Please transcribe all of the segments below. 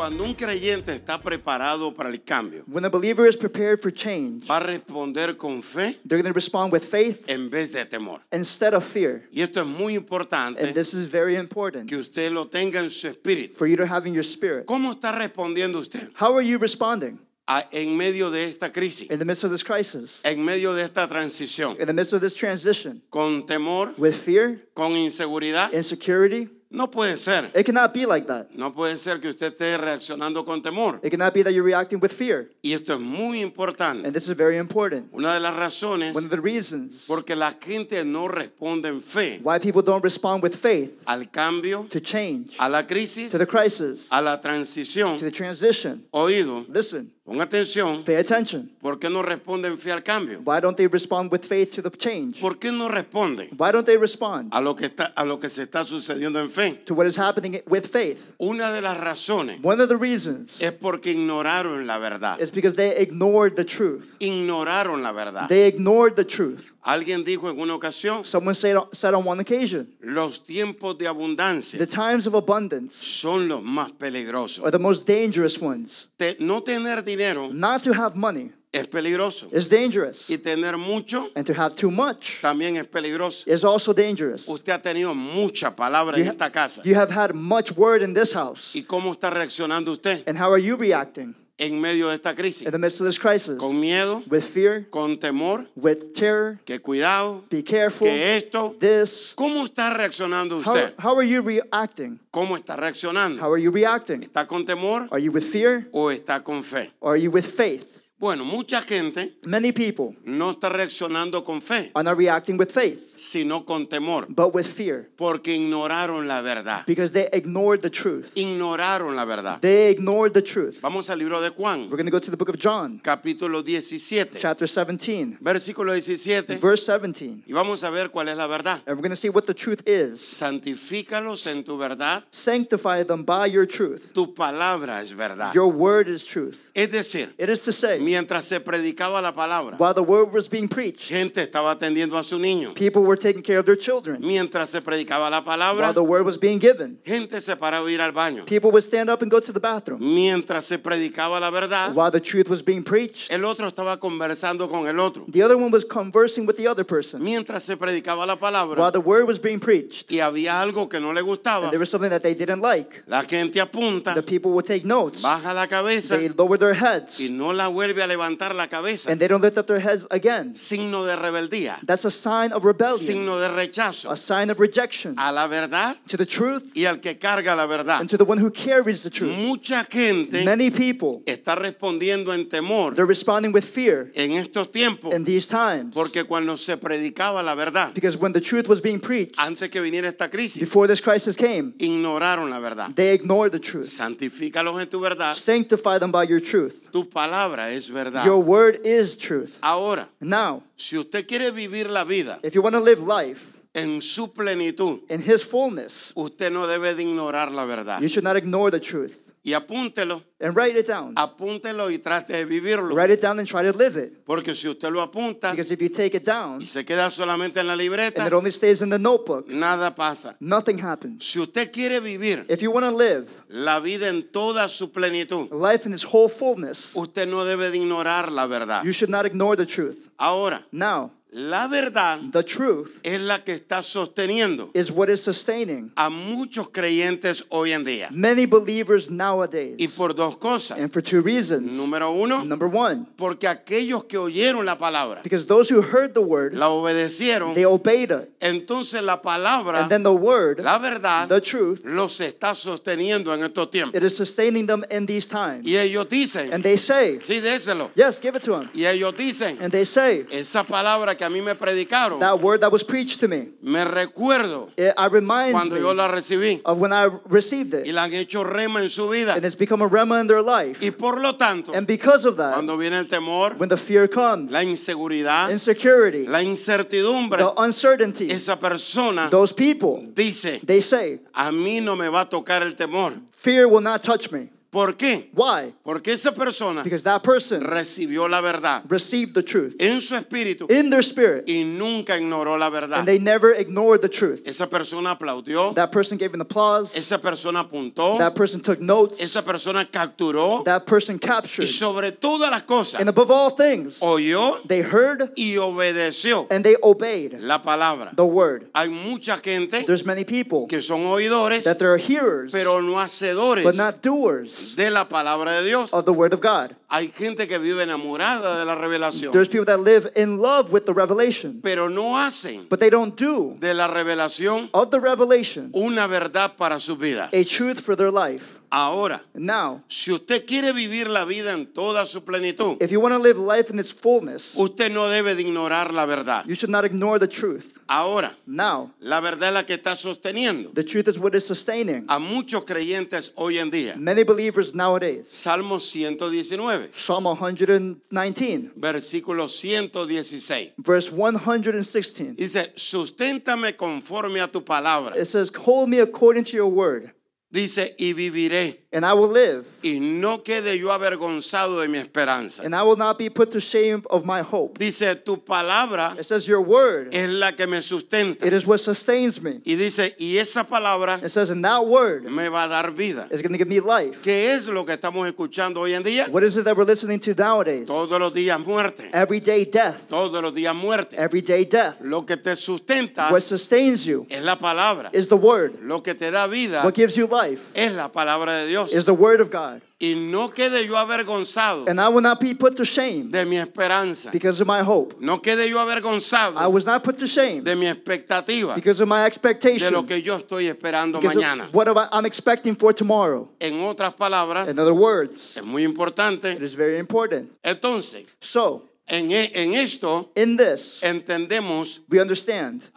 Cuando un creyente está preparado para el cambio, When a believer is prepared for change, va a responder con fe they're going to respond with faith en vez de temor. instead of fear. Y esto es muy And this is very important que usted lo tenga en su espíritu. for you to have in your spirit. ¿Cómo está respondiendo usted How are you responding a- en medio de esta crisis, in the midst of this crisis, en medio de esta transición? in the midst of this transition? ¿Con temor? With fear, ¿Con inseguridad? insecurity? No puede ser. It cannot be like that. No puede ser que usted esté reaccionando con temor. It cannot be that you're reacting with fear. Y esto es muy importante. And this is very important. Una de las razones One of the reasons porque la gente no responde en fe why people don't respond with faith al cambio, to change, a la crisis, to the crisis, a la transición. to the transition. Oído, Listen, pon atención. pay attention. ¿Por qué no responden fe al cambio? Why don't they respond with faith to the change? ¿Por qué no responden Why don't they respond a lo que está a lo que se está sucediendo en fe? to what is happening with faith? Una de las razones One of the reasons es porque ignoraron la verdad. is because they ignored the truth. Ignoraron la verdad. They ignored the truth. Alguien dijo en una ocasión, Someone said, said on one occasion, los tiempos de abundancia the times of abundance son los más peligrosos. are the most dangerous ones. Te- no tener dinero Not to have money es peligroso is dangerous, y tener mucho and to have too much también es peligroso. is also dangerous. Usted ha tenido mucha palabra en You, esta casa. you have had much word in this house. ¿Y cómo está reaccionando usted And how are you reacting en medio de esta crisis? in the midst of this crisis? ¿Con miedo? With fear, ¿Con temor? with terror, ¿Que cuidado? be careful, ¿Que esto? this. ¿Cómo está reaccionando How, usted? how are you reacting? ¿Cómo está reaccionando? How are you reacting? ¿Está con temor Are you with fear o está con fe? or are you with faith? Bueno, mucha gente Many people no está reaccionando con fe, are not reacting with faith, sino con temor, but with fear porque ignoraron la verdad. because they ignored the truth. Ignoraron la verdad. They ignored the truth. Vamos al libro de Juan, We're going to go to the book of John, capítulo 17, chapter 17, versículo 17, verse 17. y vamos a ver cuál es la verdad. And we're going to see what the truth is. Santifícalos en tu verdad, Sanctify them by your truth. tu palabra es verdad. Your word is truth. Es decir, It is to say, mientras se predicaba la palabra, while the word was being preached, gente estaba atendiendo a su niño. people were taking care of their children. Mientras se predicaba la palabra, While the word was being given, gente se paraba a ir al baño. people would stand up and go to the bathroom. Mientras se predicaba la verdad, While the truth was being preached, el otro estaba conversando con el otro. the other one was conversing with the other person. Mientras se predicaba la While palabra the word was being preached, y había algo que no le gustaba, and there was something that they didn't like, la gente apunta, the people would take notes. baja la cabeza They lower their heads, y no la vuelve a levantar la cabeza. and they don't lift up their heads again. Signo de rebeldía, That's a sign of rebellion, signo de rechazo a sign of rejection a la verdad to the truth y al que carga la verdad. and to the one who carries the truth. Mucha gente Many people, está respondiendo en temor they're responding with fear en estos tiempos in these times porque cuando se predicaba la verdad, because when the truth was being preached, antes que viniera esta crisis, before this crisis came, ignoraron la verdad. they ignored the truth. Santifícalos en tu verdad. Sanctify them by your truth. Tu palabra es verdad. Your word is truth. Ahora, Now, si usted quiere vivir la vida if you want to live life en su plenitud, in His fullness, usted no debe de ignorar la verdad. you should not ignore the truth. Y apúntelo, And write it down. apúntelo y trate de vivirlo. Write it down and try to live it. Porque si usted lo apunta Because if you take it down y se queda solamente en la and libreta, it only stays in the notebook, nada pasa. nothing happens. Si usted quiere vivir If you want to live la vida en toda su plenitud, life in its whole fullness, usted no debe de ignorar la verdad. you should not ignore the truth. Ahora, Now, la verdad the truth es la que está sosteniendo is what is sustaining a muchos creyentes hoy en día. many believers nowadays. Y por dos cosas. And for two reasons. Número uno, Number one, porque aquellos que oyeron la palabra, because those who heard the word, la obedecieron, they obeyed it. entonces la palabra, And then the word, la verdad, the truth, los está sosteniendo en estos tiempos. it is sustaining them in these times. Y ellos dicen, And they say, sí, déselo. yes, give it to them. Y ellos dicen, And they say, esa palabra que a mí me predicaron, that word that was preached to me, me recuerdo I reminds cuando yo me la recibí of when I received y it. la han hecho rema en su vida. And it's become a rema in their life. Y por lo tanto, And because of that, cuando viene el temor, when the fear comes, la inseguridad, insecurity, la incertidumbre, the uncertainty, esa persona those people, dice, they say, a mí no me va a tocar el temor. fear will not touch me. ¿Por qué? Why? Porque esa persona Because that person recibió la verdad received the truth en su espíritu in their spirit y nunca ignoró la verdad. and they never ignored the truth. Esa persona aplaudió, That person gave an applause. esa persona apuntó, That person took notes. esa persona capturó That person y captured. sobre todas las cosas And above all things, oyó they heard y obedeció and they obeyed la palabra. the word. Hay mucha gente There's many people que son oidores, that hearers, pero no hacedores but not doers de la palabra de Dios. of the word of God. Hay gente que vive enamorada de la revelación, There's people that live in love with the revelation, pero no hacen but they don't do de la revelación of the revelation una verdad para su vida. a truth for their life. Ahora, Now, si usted quiere vivir la vida en toda su plenitud, if you want to live life in its fullness, usted no debe de ignorar la verdad. you should not ignore the truth. Ahora, Now, la verdad es la que está sosteniendo the truth is what is sustaining a muchos creyentes hoy en día. many believers nowadays. Salmo 119, Psalm 119, versículo 116. verse 116. Dice, susténtame conforme a tu palabra. It says, Hold me according to your word, Dice, y viviré, and I will live, y no quede yo avergonzado de mi esperanza. and I will not be put to shame of my hope. Dice, tu palabra It says, Your word, es la que me sustenta. it is what sustains me. Y dice, y esa palabra It says, And that word me va a dar vida. is going to give me life. ¿Qué es lo que estamos escuchando hoy en día? What is it that we're listening to nowadays? Todos los días muerte. Everyday death. Todos los días muerte. Everyday death. Lo que te sustenta What sustains you es la palabra. is the word. Lo que te da vida What gives you life es la palabra de Dios. is the word of God. Y no quede yo avergonzado And I will not be put to shame de mi esperanza. because of my hope. No quede yo I was not put to shame de mi expectativa because of my de expectation. lo que yo estoy esperando Because mañana. of what am I- I'm expecting for tomorrow. En otras palabras, In other words, es muy it importante. is very important. Entonces, So, en, e- en esto in this, entendemos we understand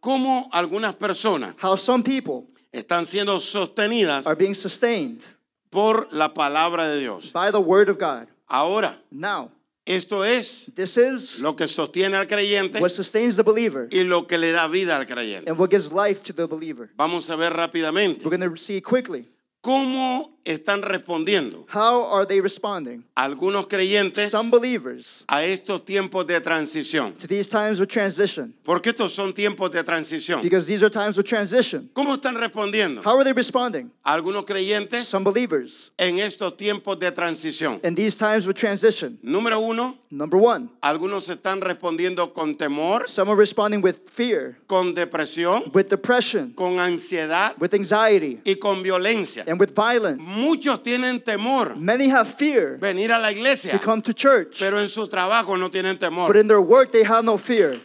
cómo algunas personas how some people están siendo sostenidas are being sustained por la palabra de Dios. by the word of God. Ahora, Now, esto es this is lo que sostiene al creyente what sustains the believer y lo que le da vida al creyente. and what gives life to the believer. Vamos a ver rápidamente We're going to see quickly cómo están respondiendo how are they responding. algunos creyentes Some believers a estos tiempos de transición. to these times of transition Porque estos son tiempos de transición. because these are times of transition. ¿Cómo están respondiendo How are they responding? algunos creyentes Some believers en estos tiempos de transición? in these times of transition. Número uno, Number one, algunos están respondiendo con temor, some are responding with fear, con depresión, with depression, con ansiedad with anxiety, y con violencia. and with violence. Muchos tienen temor Many have fear venir a la iglesia, to come to church, pero en su trabajo no tienen but temor. in their work they have no fear.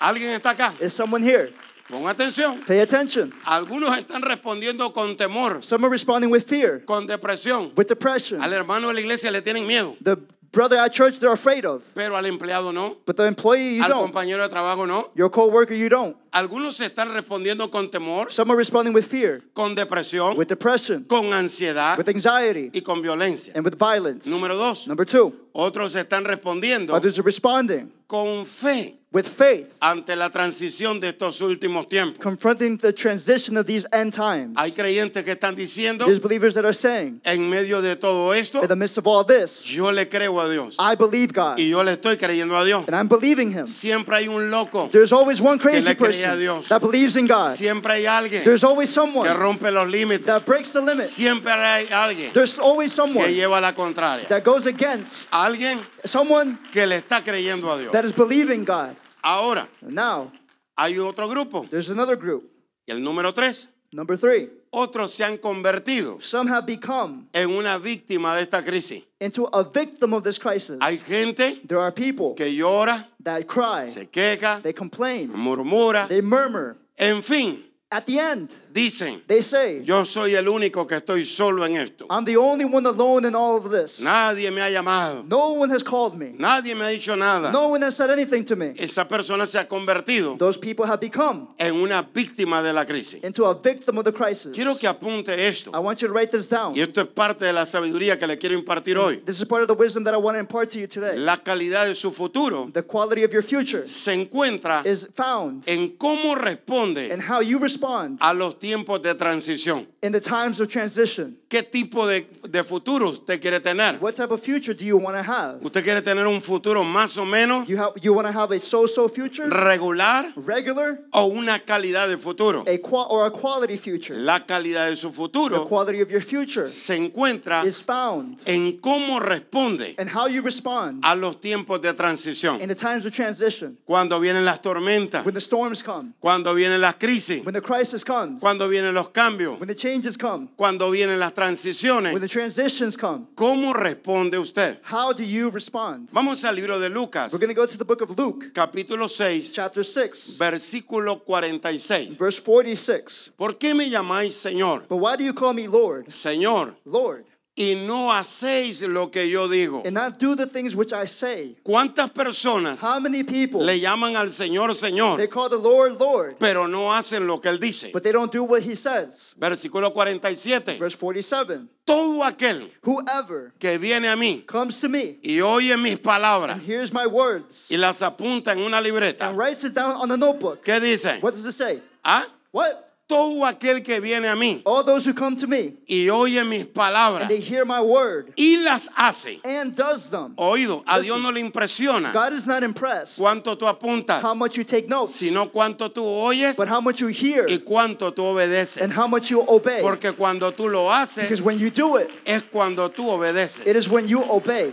¿Alguien está acá? Is someone here? Pon atención. Pay attention. Algunos están respondiendo con temor, Some are responding with fear, con depresión. with depression. Al hermano de la iglesia le tienen miedo, The brother at church they're afraid of, pero al empleado no, but the employee you al don't. compañero de trabajo no. Your co-worker you don't. Algunos están respondiendo con temor, Some are responding with fear, con depresión, with depression, con ansiedad with anxiety, y con violencia. and with violence. Número dos, Number two, otros están respondiendo others are responding con fe with faith, ante la transición de estos últimos tiempos. confronting the transition of these end times. Hay creyentes que están diciendo, There's believers that are saying, en medio de todo esto, in the midst of all this, yo le creo a Dios I believe God, y yo le estoy creyendo a Dios. and I'm believing Him. Siempre hay un loco, There's always one crazy crazy cree a Dios. that believes in God. siempre hay alguien There's always que someone rompe los límites, that breaks the limit. siempre hay alguien There's always que someone lleva la contraria. that goes against Alguien someone que le está creyendo a Dios. that is believing God. Ahora, Now, hay otro grupo, there's another group. y el número tres, Number three, otros se han convertido some have become en una víctima de esta crisis. into a victim of this crisis. Hay gente There are people que llora, that cry, se queja, they complain, murmura, they murmur, en fin, At the end, dicen, they say, yo soy el único que estoy solo en esto. I'm the only one alone in all of this. Nadie me ha llamado. No one has called me. Nadie me ha dicho nada. No one has said anything to me. Esa persona se ha convertido Those people have become en una víctima de la crisis. into a victim of the crisis. Quiero que apunte esto. I want you to write this down. Y esto es parte de la sabiduría que le quiero impartir hoy. This is part of the wisdom that I want to impart to you today. La calidad de su futuro The quality of your future se encuentra is found en cómo responde in how you respond a los tiempos de transición. in the times of transition. ¿Qué tipo de, de futuro usted quiere tener? What type of future do you want to have? ¿Usted quiere tener un futuro más o menos You have you want to have a so-so future, regular regular, o una calidad de futuro? a or a quality future. La calidad de su The futuro quality of your future se encuentra is found en cómo responde in how you respond a los tiempos de transición. in the times of transition. Cuando vienen las tormentas, When the storms come, cuando vienen las crisis, when the crisis comes, cuando vienen los cambios, when the changes come, cuando vienen las transiciones. when the transitions come. ¿Cómo responde usted? How do you respond? Vamos al libro de Lucas, We're going to go to the book of Luke, capítulo 6, chapter 6, versículo 46. verse 46. ¿Por qué me llamáis Señor? But why do you call me Lord, Señor, Lord, y no hacéis lo que yo digo. and not do the things which I say? ¿Cuántas personas How many people le llaman al Señor they Señor, call the Lord Lord, pero no hacen lo que Él dice? but they don't do what he says? Versículo 47. Verse 47. Todo aquel Whoever que viene a mí comes to me y oye mis palabras and hears my words y las apunta en una libreta, and writes it down on a notebook, ¿qué dice? what does it say? ¿Ah? What? Todo aquel que viene a mí All those who come to me y oye mis palabras and they hear my word y las hace. and does them. Oído, a Dios no le impresiona God is not impressed cuánto tú apuntas, how much you take notes, sino cuánto tú oyes but how much you hear y cuánto tú obedeces. and how much you obey. Porque cuando tú lo Because haces when you do it, es cuando tú obedeces. it is when you obey.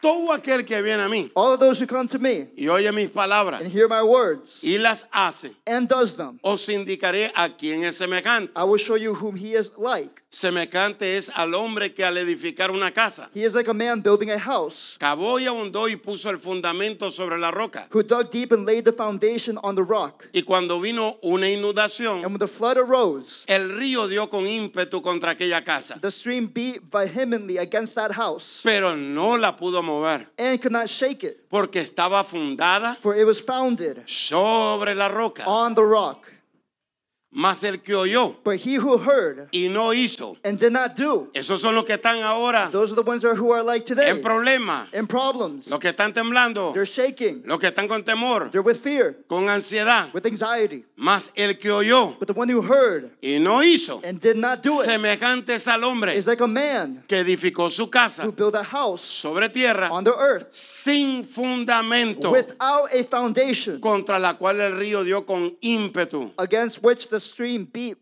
Todo aquel que viene a mí All of those who come to me y oye mis palabras and hear my words y las hace, and does them, os indicaré a quién es semejante. I will show you whom he is like. Semejante es al hombre que al edificar una casa He is like a man building a house cavó y ahondó y puso el fundamento sobre la roca. who dug deep and laid the foundation on the rock. Y cuando vino una And inundación, when the flood arose, el río dio con ímpetu contra aquella casa, the stream beat vehemently against that house pero no la pudo mover and could not shake it, porque estaba fundada for it was founded sobre la roca. on the rock. Mas el que oyó But he who heard y no hizo, and did not do, esos son los que están ahora those are the ones who are like today en problemas, in problems. los que están temblando, They're shaking, los que están con temor, they're with fear, con ansiedad. with anxiety. Mas el que oyó But the one who heard y no hizo, and did not do it semejante es al hombre is like a man que edificó su casa who built a house sobre tierra on the earth sin fundamento, without a foundation contra la cual el río dio con ímpetu. against which the stream beat,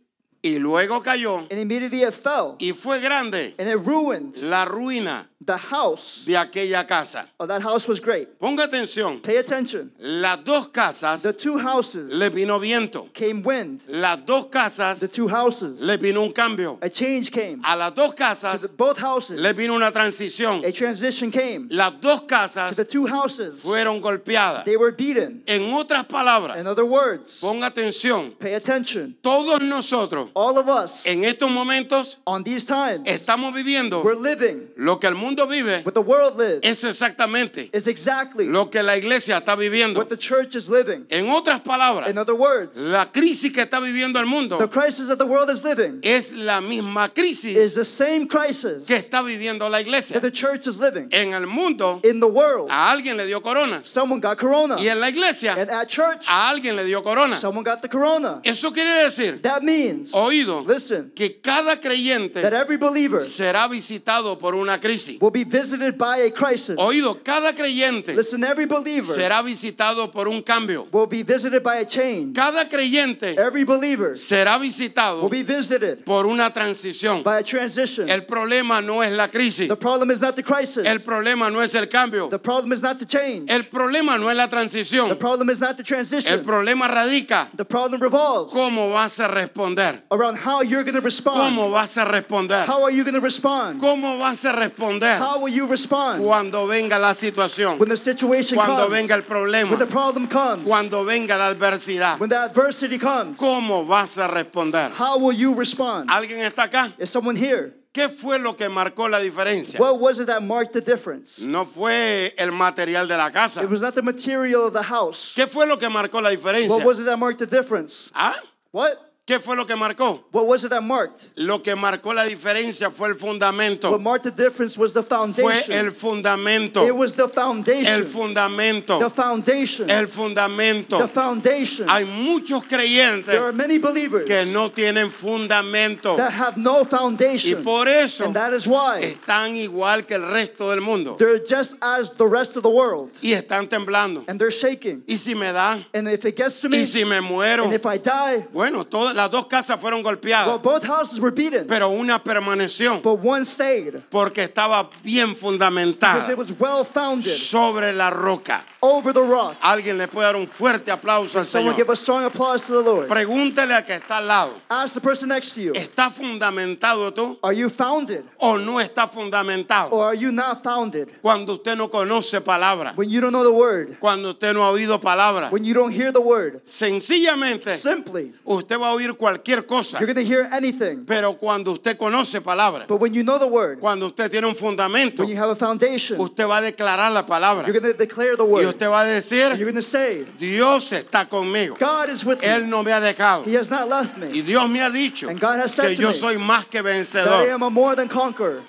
Y luego cayó and immediately it fell, y fue grande and it ruined la ruina the house. de aquella casa. Oh, that house was great. Ponga atención, Pay attention. las dos casas The two houses le vino viento. came wind. Las dos casas The two houses, le vino un cambio. a change came. A las dos To casas the, both houses, le vino una transición. a transition came. Las dos To casas the two houses, fueron golpeadas. they were beaten. En otras palabras, In other words, ponga atención, pay attention. todos nosotros All of us en estos momentos on these times, estamos viviendo we're living lo que el mundo vive what the world lives. es exactamente Is exactly lo que la iglesia está viviendo. what the church is living. En otras palabras, In other words, la crisis que está viviendo el the mundo crisis that the world is living es la misma is crisis the same crisis que está viviendo la iglesia. that the church is living. En el mundo In the world, a alguien le dio corona someone got corona. y en la iglesia And at church, a alguien le dio corona. someone got the corona. Eso quiere decir, That means, oído, listen, que cada that creyente every believer será visitado por una crisis. will be visited by a crisis. Oído, cada creyente Listen, every believer será visitado por un cambio. will be visited by a change. Cada creyente Every believer será will visitado be visited por una transición. by a transition. El problema no es la crisis. The problem is not the crisis. El problema no es el cambio. The problem is not the change. El problema no es la The transición. problem is not the El transition. problema radica The problem revolves cómo vas a responder. Around how you're going to respond. ¿Cómo vas a responder? How are you going to respond? ¿Cómo vas a responder How will you respond cuando venga la situación? when the situation Cuando comes? venga el problema. When the problem comes? Cuando venga la adversidad. When the adversity comes? ¿Cómo vas a responder? How will you respond? ¿Alguien está acá? Is someone here? ¿Qué fue lo que marcó la diferencia? What was it that marked the difference? No fue el material de la casa. It was not the material of the house. ¿Qué fue lo que marcó la What was it that marked the difference? ¿Ah? What? ¿Qué fue lo que marcó? What was it that marked? Lo que marcó la diferencia fue el fundamento. What marked the difference was the Fue foundation. el fundamento. It was the foundation. El The fundamento. foundation. El fundamento. The foundation. Hay muchos creyentes There are many believers que no tienen fundamento. that have no Y foundation. por eso And that is why están igual que el resto del mundo. they're just as the rest of the world. Y están temblando. And they're shaking. Y si me da, And if it gets to me, y si me muero. and if I die, Bueno, todas las dos casas fueron well, golpeadas, both houses were beaten, pero una permaneció but one stayed porque estaba bien because fundamentada it was well founded sobre la roca. over the rock. Alguien le puede dar un fuerte aplauso al Someone Señor. give a strong applause to the Lord. Pregúntele a que está al lado. Ask the person next to you, ¿Está fundamentado tú are you founded o no está fundamentado? or are you not founded? Cuando usted no conoce palabra, When you don't know the word, cuando usted no ha oído palabra, when you don't hear the word, sencillamente simply, usted va a oír cualquier cosa. you're going to hear anything. Pero cuando usted conoce palabra, But when you know the word, cuando usted tiene un fundamento, when you have a foundation, usted va a declarar la palabra you're going to declare the y word. usted va a decir, You're going to say, Dios está conmigo. God is with me. Él no me ha dejado. He has not left Y me. Dios me ha dicho And God has said que yo soy más que That I vencedor. am a more than conqueror.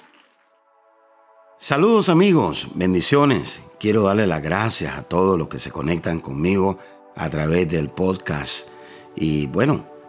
Saludos amigos, bendiciones. Quiero darle las gracias a todos los que se conectan conmigo a través del podcast. Y bueno,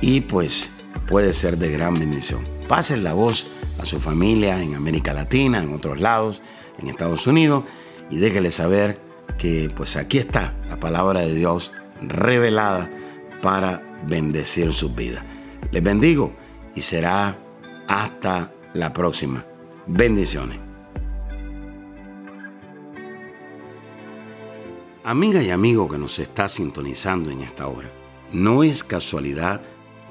y pues puede ser de gran bendición. Pasen la voz a su familia en América Latina, en otros lados, en Estados Unidos y déjele saber que pues aquí está la palabra de Dios revelada para bendecir sus vidas. Les bendigo y será hasta la próxima. Bendiciones. Amiga y amigo que nos está sintonizando en esta hora, no es casualidad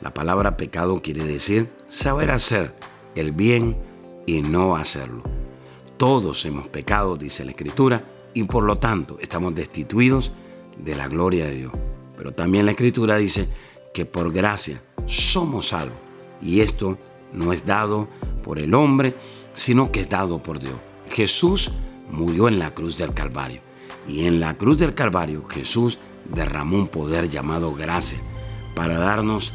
La palabra pecado quiere decir saber hacer el bien y no hacerlo. Todos hemos pecado, dice la Escritura, y por lo tanto estamos destituidos de la gloria de Dios. Pero también la Escritura dice que por gracia somos salvos. Y esto no es dado por el hombre, sino que es dado por Dios. Jesús murió en la cruz del Calvario. Y en la cruz del Calvario Jesús derramó un poder llamado gracia para darnos